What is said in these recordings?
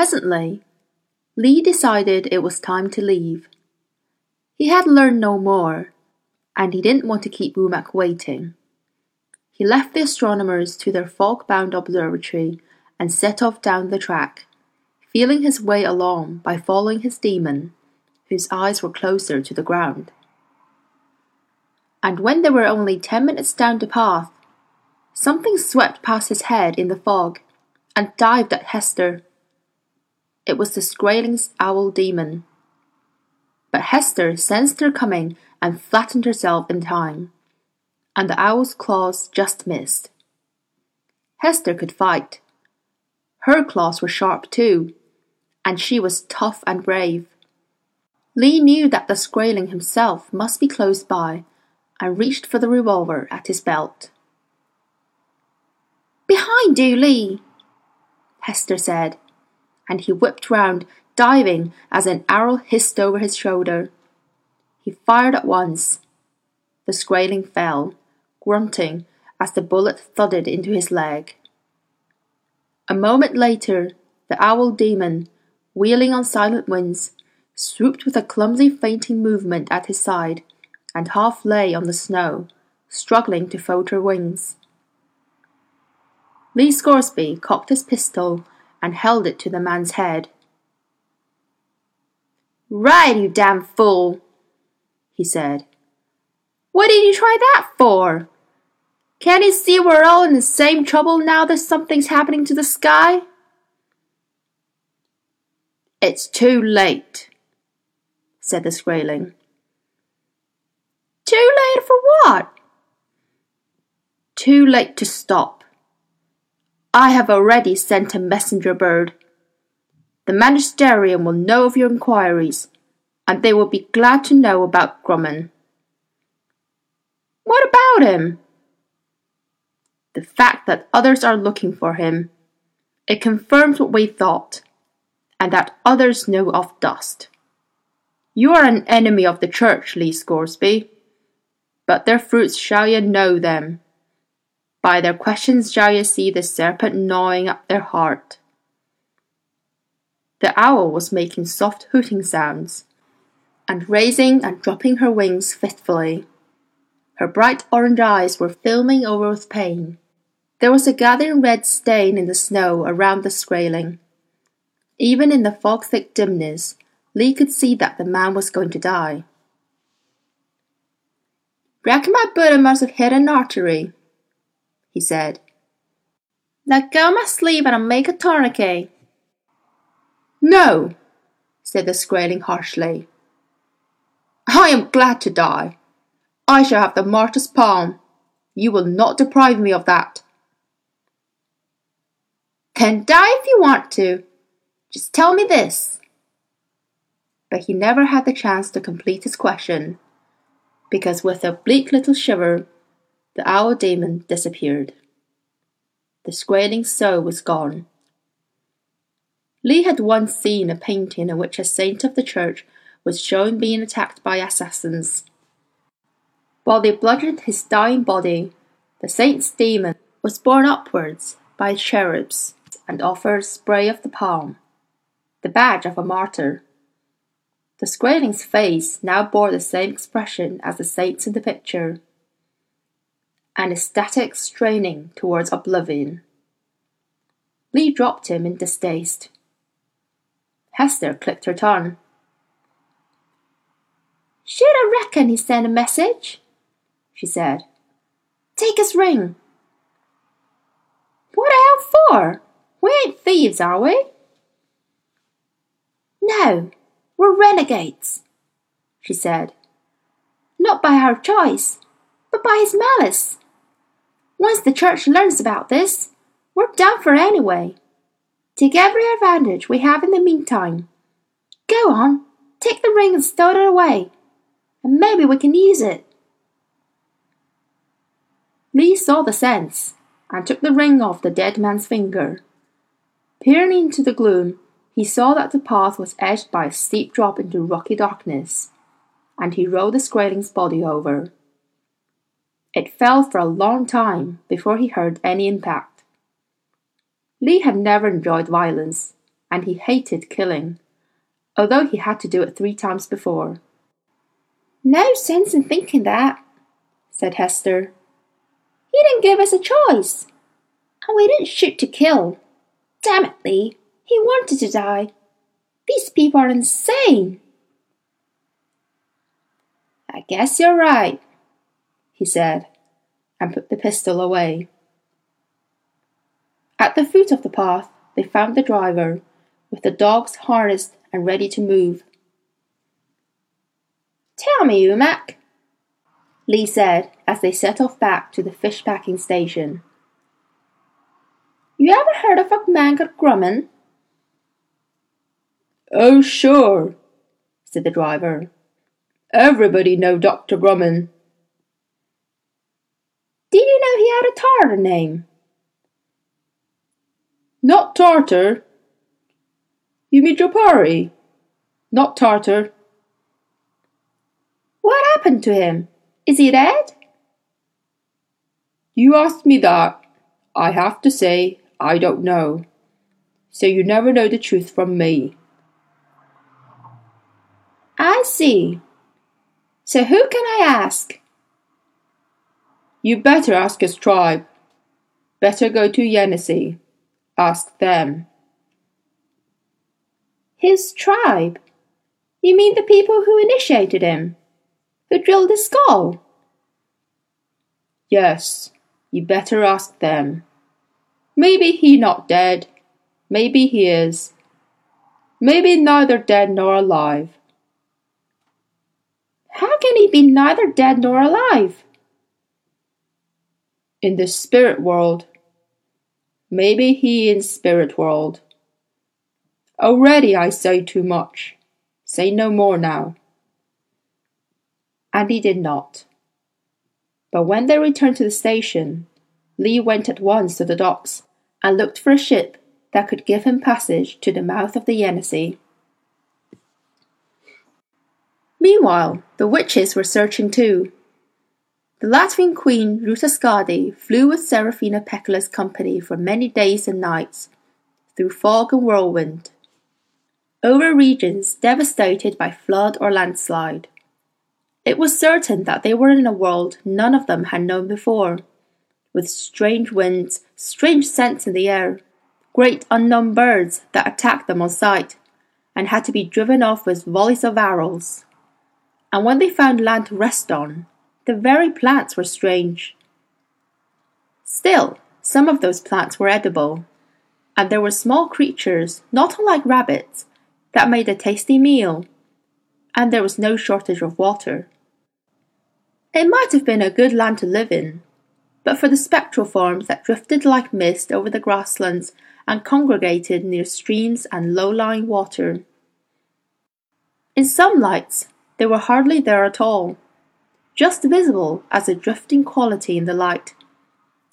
Presently, Lee decided it was time to leave. He had learned no more, and he didn't want to keep Umaq waiting. He left the astronomers to their fog bound observatory and set off down the track, feeling his way along by following his daemon, whose eyes were closer to the ground. And when they were only ten minutes down the path, something swept past his head in the fog and dived at Hester. It was the Skraeling's owl daemon. But Hester sensed her coming and flattened herself in time, and the owl's claws just missed. Hester could fight. Her claws were sharp too, and she was tough and brave. Lee knew that the Skraeling himself must be close by and reached for the revolver at his belt. Behind you, Lee, Hester said, and he whipped round, diving as an arrow hissed over his shoulder. He fired at once. The Skraeling fell, grunting as the bullet thudded into his leg. A moment later, the owl daemon, wheeling on silent wings, swooped with a clumsy fainting movement at his side and half lay on the snow, struggling to fold her wings. Lee Scoresby cocked his pistol and held it to the man's head. Right, you damn fool, he said. What did you try that for? Can't you see we're all in the same trouble now that something's happening to the sky? It's too late, said the Skraeling. Too late for what? Too late to stop. I have already sent a messenger bird. The magisterium will know of your inquiries, and they will be glad to know about Grumman. What about him? The fact that others are looking for him. It confirms what we thought, and that others know of dust. You are an enemy of the church, Lee Scoresby but their fruits shall ye know them. By their questions shall ye see the serpent gnawing at their heart. The owl was making soft hooting sounds, and raising and dropping her wings fitfully. Her bright orange eyes were filming over with pain. There was a gathering red stain in the snow around the Skraeling. Even in the fog thick dimness, Lee could see that the man was going to die. Reckon my Buddha must have hit an artery, he said. Let go my sleeve and I'll make a tourniquet. No, said the Skraeling harshly. I am glad to die. I shall have the martyr's palm. You will not deprive me of that. Then die if you want to. Just tell me this. But he never had the chance to complete his question because with a bleak little shiver, the owl daemon disappeared. The Skraeling soul was gone. Lee had once seen a painting in which a saint of the church was shown being attacked by assassins. While they bludgeoned his dying body, the saint's daemon was borne upwards by cherubs and offered spray of the palm, the badge of a martyr. The Skraeling's face now bore the same expression as the saint's in the picture an ecstatic straining towards oblivion. Lee dropped him in distaste. Hester clicked her tongue. Should I reckon he sent a message? she said. Take his ring. What out for? We ain't thieves, are we? No, we're renegades, she said. Not by our choice, but by his malice. Once the church learns about this, we're done for anyway. Take every advantage we have in the meantime. Go on, take the ring and stow it away, and maybe we can use it. Lee saw the sense and took the ring off the dead man's finger. Peering into the gloom, he saw that the path was edged by a steep drop into rocky darkness, and he rolled the Skraeling's body over. It fell for a long time before he heard any impact. Lee had never enjoyed violence, and he hated killing, although he had to do it three times before. No sense in thinking that, said Hester. He didn't give us a choice, and we didn't shoot to kill. Damn it, Lee, he wanted to die. These people are insane. I guess you're right, he said, and put the pistol away. At the foot of the path, they found the driver, with the dogs harnessed and ready to move. Tell me, Umaq, Lee said as they set off back to the fish packing station. You ever heard of a man called Grumman? Oh, sure, said the driver. Everybody know Dr. Grumman. Did you know he had a Tartar name? Not Tartar. You mean Jopari? Not Tartar. What happened to him? Is he dead? You asked me that. I have to say, I don't know. So you never know the truth from me. I see. So who can I ask? You better ask his tribe. Better go to Yenisei. Ask them. His tribe? You mean the people who initiated him? Who drilled his skull? Yes, you better ask them. Maybe he not dead. Maybe he is. Maybe neither dead nor alive. How can he be neither dead nor alive? In the spirit world. Maybe he in spirit world. Already I say too much. Say no more now. And he did not. But when they returned to the station, Lee went at once to the docks and looked for a ship that could give him passage to the mouth of the Yenisei. Meanwhile, the witches were searching too. The Latvian queen Ruta Skadi flew with Serafina Pekkala's company for many days and nights, through fog and whirlwind, over regions devastated by flood or landslide. It was certain that they were in a world none of them had known before, with strange winds, strange scents in the air, great unknown birds that attacked them on sight, and had to be driven off with volleys of arrows and when they found land to rest on, the very plants were strange. Still, some of those plants were edible, and there were small creatures, not unlike rabbits, that made a tasty meal, and there was no shortage of water. It might have been a good land to live in, but for the spectral forms that drifted like mist over the grasslands and congregated near streams and low lying water. In some lights, they were hardly there at all, just visible as a drifting quality in the light,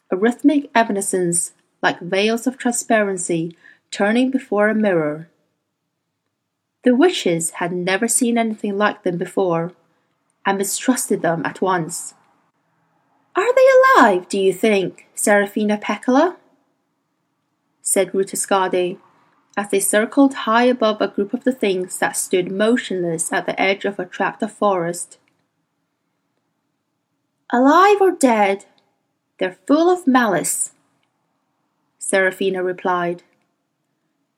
a rhythmic evanescence like veils of transparency turning before a mirror. The witches had never seen anything like them before, and mistrusted them at once. Are they alive, do you think, Serafina Pekkala? said Ruta Skadi as they circled high above a group of the things that stood motionless at the edge of a tract of forest. Alive or dead, they're full of malice, Serafina replied.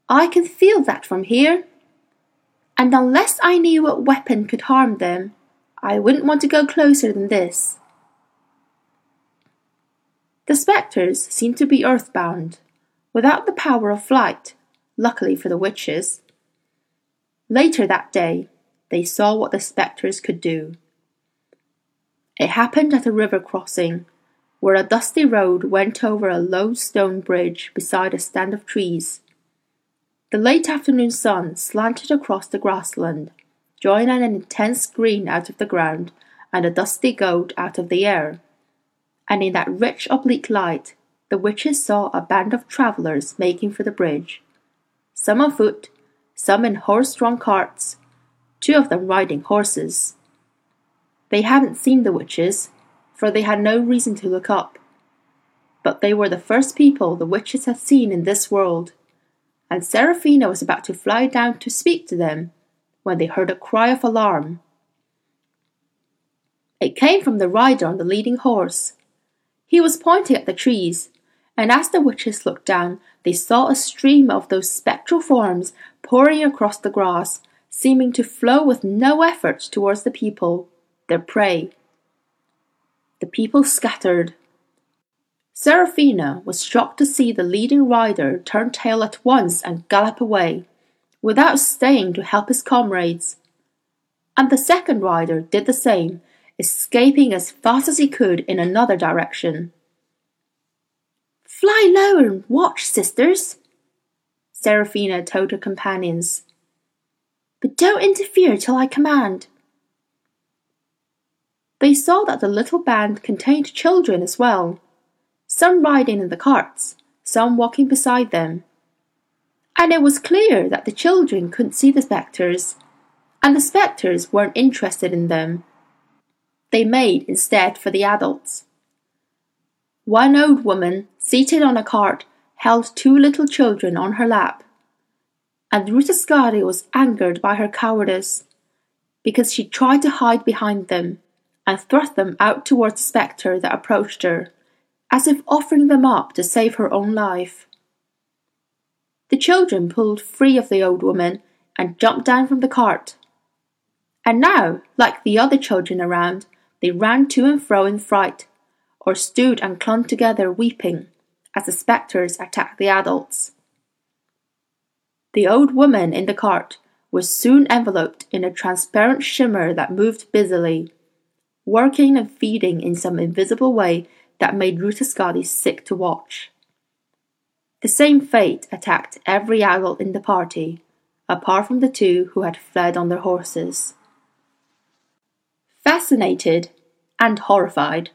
I can feel that from here, and unless I knew what weapon could harm them, I wouldn't want to go closer than this. The spectres seemed to be earthbound, without the power of flight luckily for the witches. Later that day, they saw what the spectres could do. It happened at a river crossing, where a dusty road went over a low stone bridge beside a stand of trees. The late afternoon sun slanted across the grassland, drawing an intense green out of the ground and a dusty gold out of the air. And in that rich oblique light, the witches saw a band of travellers making for the bridge some on foot, some in horse drawn carts, two of them riding horses. They hadn't seen the witches, for they had no reason to look up. But they were the first people the witches had seen in this world, and Serafina was about to fly down to speak to them when they heard a cry of alarm. It came from the rider on the leading horse. He was pointing at the trees, and as the witches looked down, they saw a stream of those spectral forms pouring across the grass, seeming to flow with no effort towards the people, their prey. The people scattered. Serafina was shocked to see the leading rider turn tail at once and gallop away, without staying to help his comrades. And the second rider did the same, escaping as fast as he could in another direction. Fly lower and watch, sisters, Serafina told her companions. But don't interfere till I command. They saw that the little band contained children as well, some riding in the carts, some walking beside them. And it was clear that the children couldn't see the spectres, and the spectres weren't interested in them. They made instead for the adults. One old woman, seated on a cart, held two little children on her lap. And Ruta Skadi was angered by her cowardice, because she tried to hide behind them and thrust them out towards the spectre that approached her, as if offering them up to save her own life. The children pulled free of the old woman and jumped down from the cart. And now, like the other children around, they ran to and fro in fright, or stood and clung together weeping as the spectres attacked the adults. The old woman in the cart was soon enveloped in a transparent shimmer that moved busily, working and feeding in some invisible way that made Ruta Skadi sick to watch. The same fate attacked every adult in the party, apart from the two who had fled on their horses. Fascinated and horrified,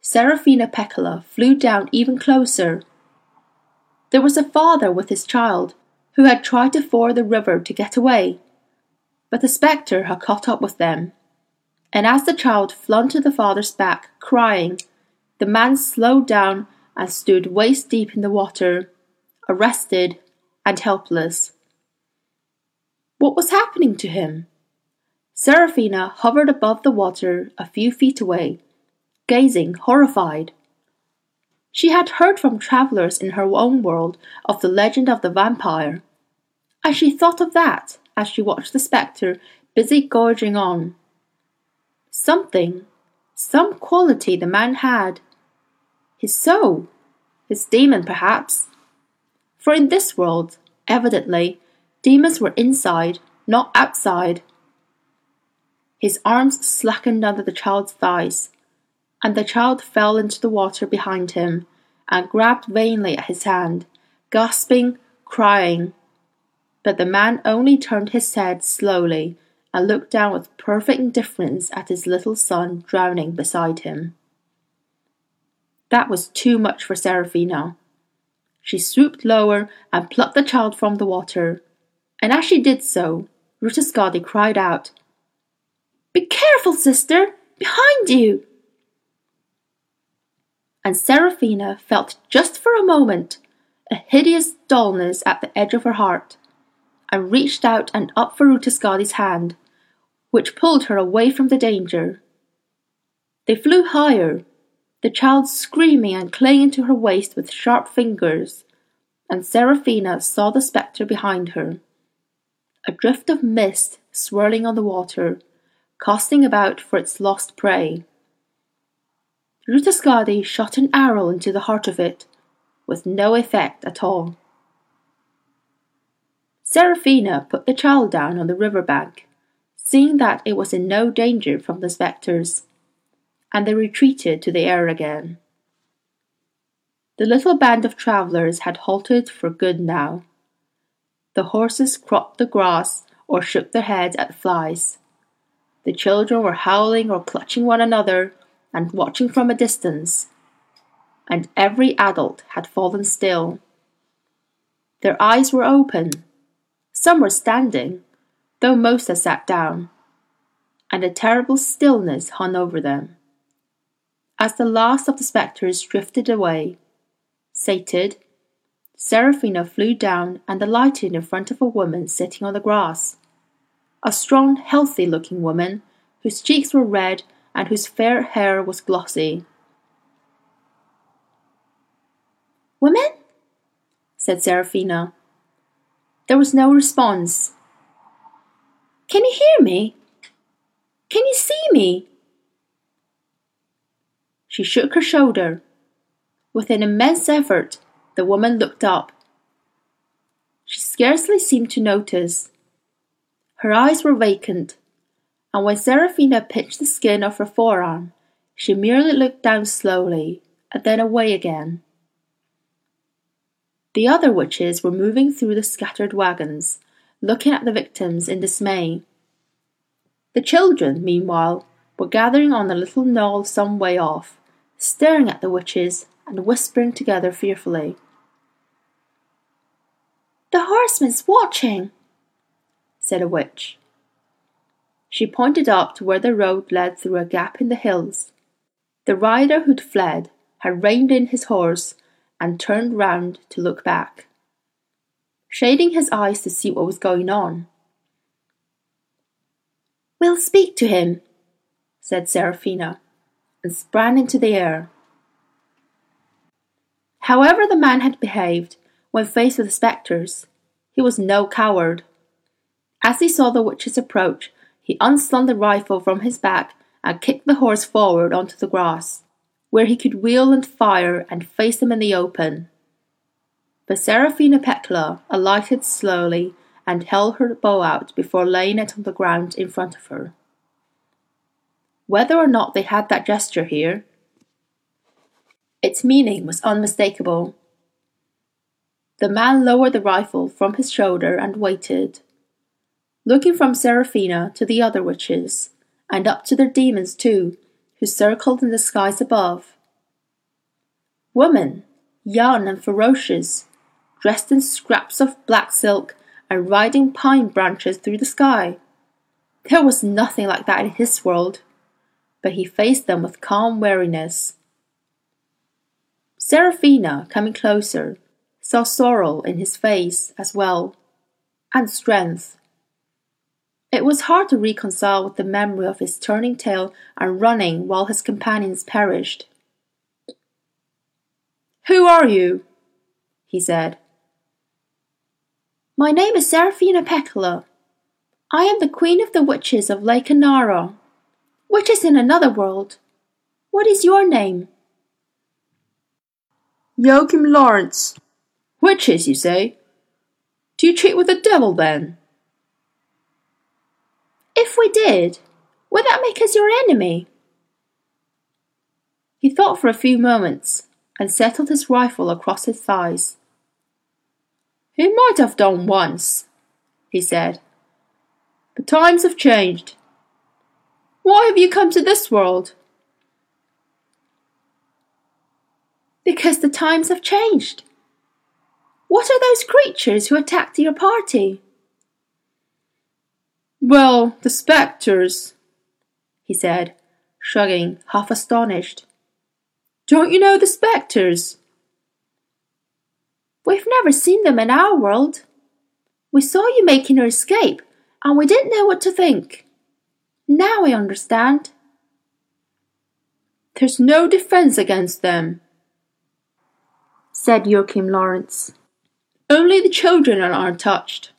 Serafina Pekkala flew down even closer. There was a father with his child who had tried to ford the river to get away, but the spectre had caught up with them. And as the child flung to the father's back, crying, the man slowed down and stood waist deep in the water, arrested and helpless. What was happening to him? Serafina hovered above the water a few feet away gazing horrified. She had heard from travellers in her own world of the legend of the vampire, and she thought of that as she watched the spectre busy gorging on. Something, some quality the man had. His soul, his daemon perhaps. For in this world, evidently, daemons were inside, not outside. His arms slackened under the child's thighs, and the child fell into the water behind him and grabbed vainly at his hand, gasping, crying. But the man only turned his head slowly and looked down with perfect indifference at his little son drowning beside him. That was too much for Serafina. She swooped lower and plucked the child from the water, and as she did so, Ruta cried out, Be careful, sister! Behind you! and Serafina felt just for a moment a hideous dullness at the edge of her heart, and reached out and up for Ruta Skadi's hand, which pulled her away from the danger. They flew higher, the child screaming and clinging to her waist with sharp fingers, and Serafina saw the spectre behind her. A drift of mist swirling on the water, casting about for its lost prey. Ruta Skadi shot an arrow into the heart of it, with no effect at all. Serafina put the child down on the river bank, seeing that it was in no danger from the spectres, and they retreated to the air again. The little band of travellers had halted for good now. The horses cropped the grass or shook their heads at flies. The children were howling or clutching one another and watching from a distance, and every adult had fallen still. Their eyes were open. Some were standing, though most had sat down, and a terrible stillness hung over them. As the last of the spectres drifted away, sated, Serafina flew down and alighted in front of a woman sitting on the grass. A strong, healthy looking woman, whose cheeks were red and whose fair hair was glossy. Woman? said Serafina. There was no response. Can you hear me? Can you see me? She shook her shoulder. With an immense effort, the woman looked up. She scarcely seemed to notice. Her eyes were vacant, and when Serafina pinched the skin of her forearm, she merely looked down slowly and then away again. The other witches were moving through the scattered wagons, looking at the victims in dismay. The children, meanwhile, were gathering on a little knoll some way off, staring at the witches and whispering together fearfully. The horseman's watching, said a witch. She pointed up to where the road led through a gap in the hills. The rider who'd fled had reined in his horse and turned round to look back, shading his eyes to see what was going on. We'll speak to him, said Serafina, and sprang into the air. However the man had behaved when faced with the spectres, he was no coward. As he saw the witches approach, he unslung the rifle from his back and kicked the horse forward onto the grass where he could wheel and fire and face them in the open. But Serafina Pekkala alighted slowly and held her bow out before laying it on the ground in front of her. Whether or not they had that gesture here, its meaning was unmistakable. The man lowered the rifle from his shoulder and waited, looking from Serafina to the other witches, and up to their daemons too, who circled in the skies above. Women, young and ferocious, dressed in scraps of black silk and riding pine branches through the sky. There was nothing like that in his world, but he faced them with calm wariness. Serafina, coming closer, saw sorrow in his face as well, and strength. It was hard to reconcile with the memory of his turning tail and running while his companions perished. Who are you? he said. My name is Serafina Pekkala. I am the queen of the witches of Lake Enara, witches in another world. What is your name? Joachim Lorenz. Witches, you say? Do you treat with the devil then? If we did, would that make us your enemy? He thought for a few moments and settled his rifle across his thighs. He might have done once, he said. But times have changed. Why have you come to this world? Because the times have changed. What are those creatures who attacked your party? Well, the spectres, he said, shrugging, half astonished. Don't you know the spectres? We've never seen them in our world. We saw you making your escape, and we didn't know what to think. Now I understand. There's no defense against them, said Joachim Lorenz. Only the children are untouched.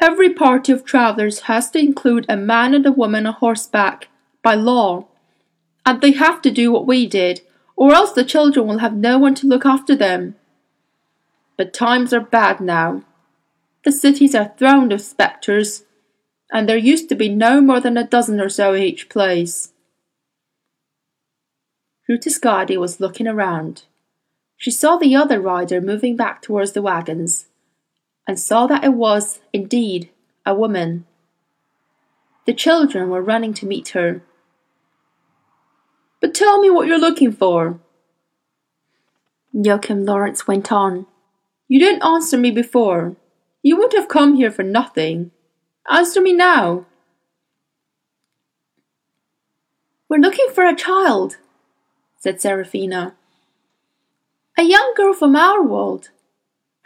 Every party of travellers has to include a man and a woman on horseback, by law. And they have to do what we did, or else the children will have no one to look after them. But times are bad now. The cities are thronged with spectres, and there used to be no more than a dozen or so in each place. Ruta Skadi was looking around. She saw the other rider moving back towards the wagons and saw that it was, indeed, a woman. The children were running to meet her. But tell me what you're looking for. Joachim Lorenz went on. You didn't answer me before. You wouldn't have come here for nothing. Answer me now. We're looking for a child, said Serafina. A young girl from our world.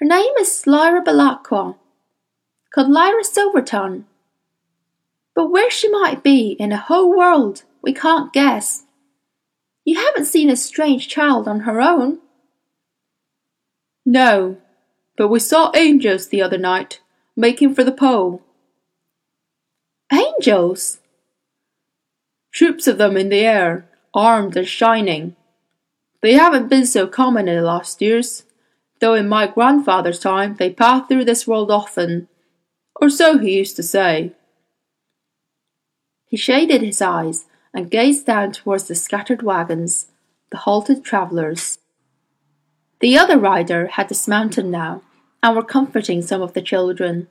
Her name is Lyra Belacqua, called Lyra Silvertongue. But where she might be in the whole world, we can't guess. You haven't seen a strange child on her own. No, but we saw angels the other night, making for the pole. Angels? Troops of them in the air, armed and shining. They haven't been so common in the last years, though in my grandfather's time they passed through this world often, or so he used to say. He shaded his eyes and gazed down towards the scattered wagons, the halted travellers. The other rider had dismounted now and were comforting some of the children.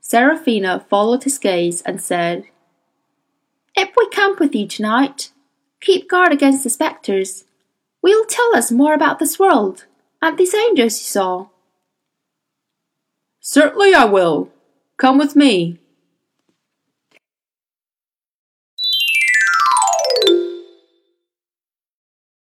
Serafina followed his gaze and said, If we camp with you tonight, keep guard against the spectres, We'll tell us more about this world and these angels you saw? Certainly I will. Come with me.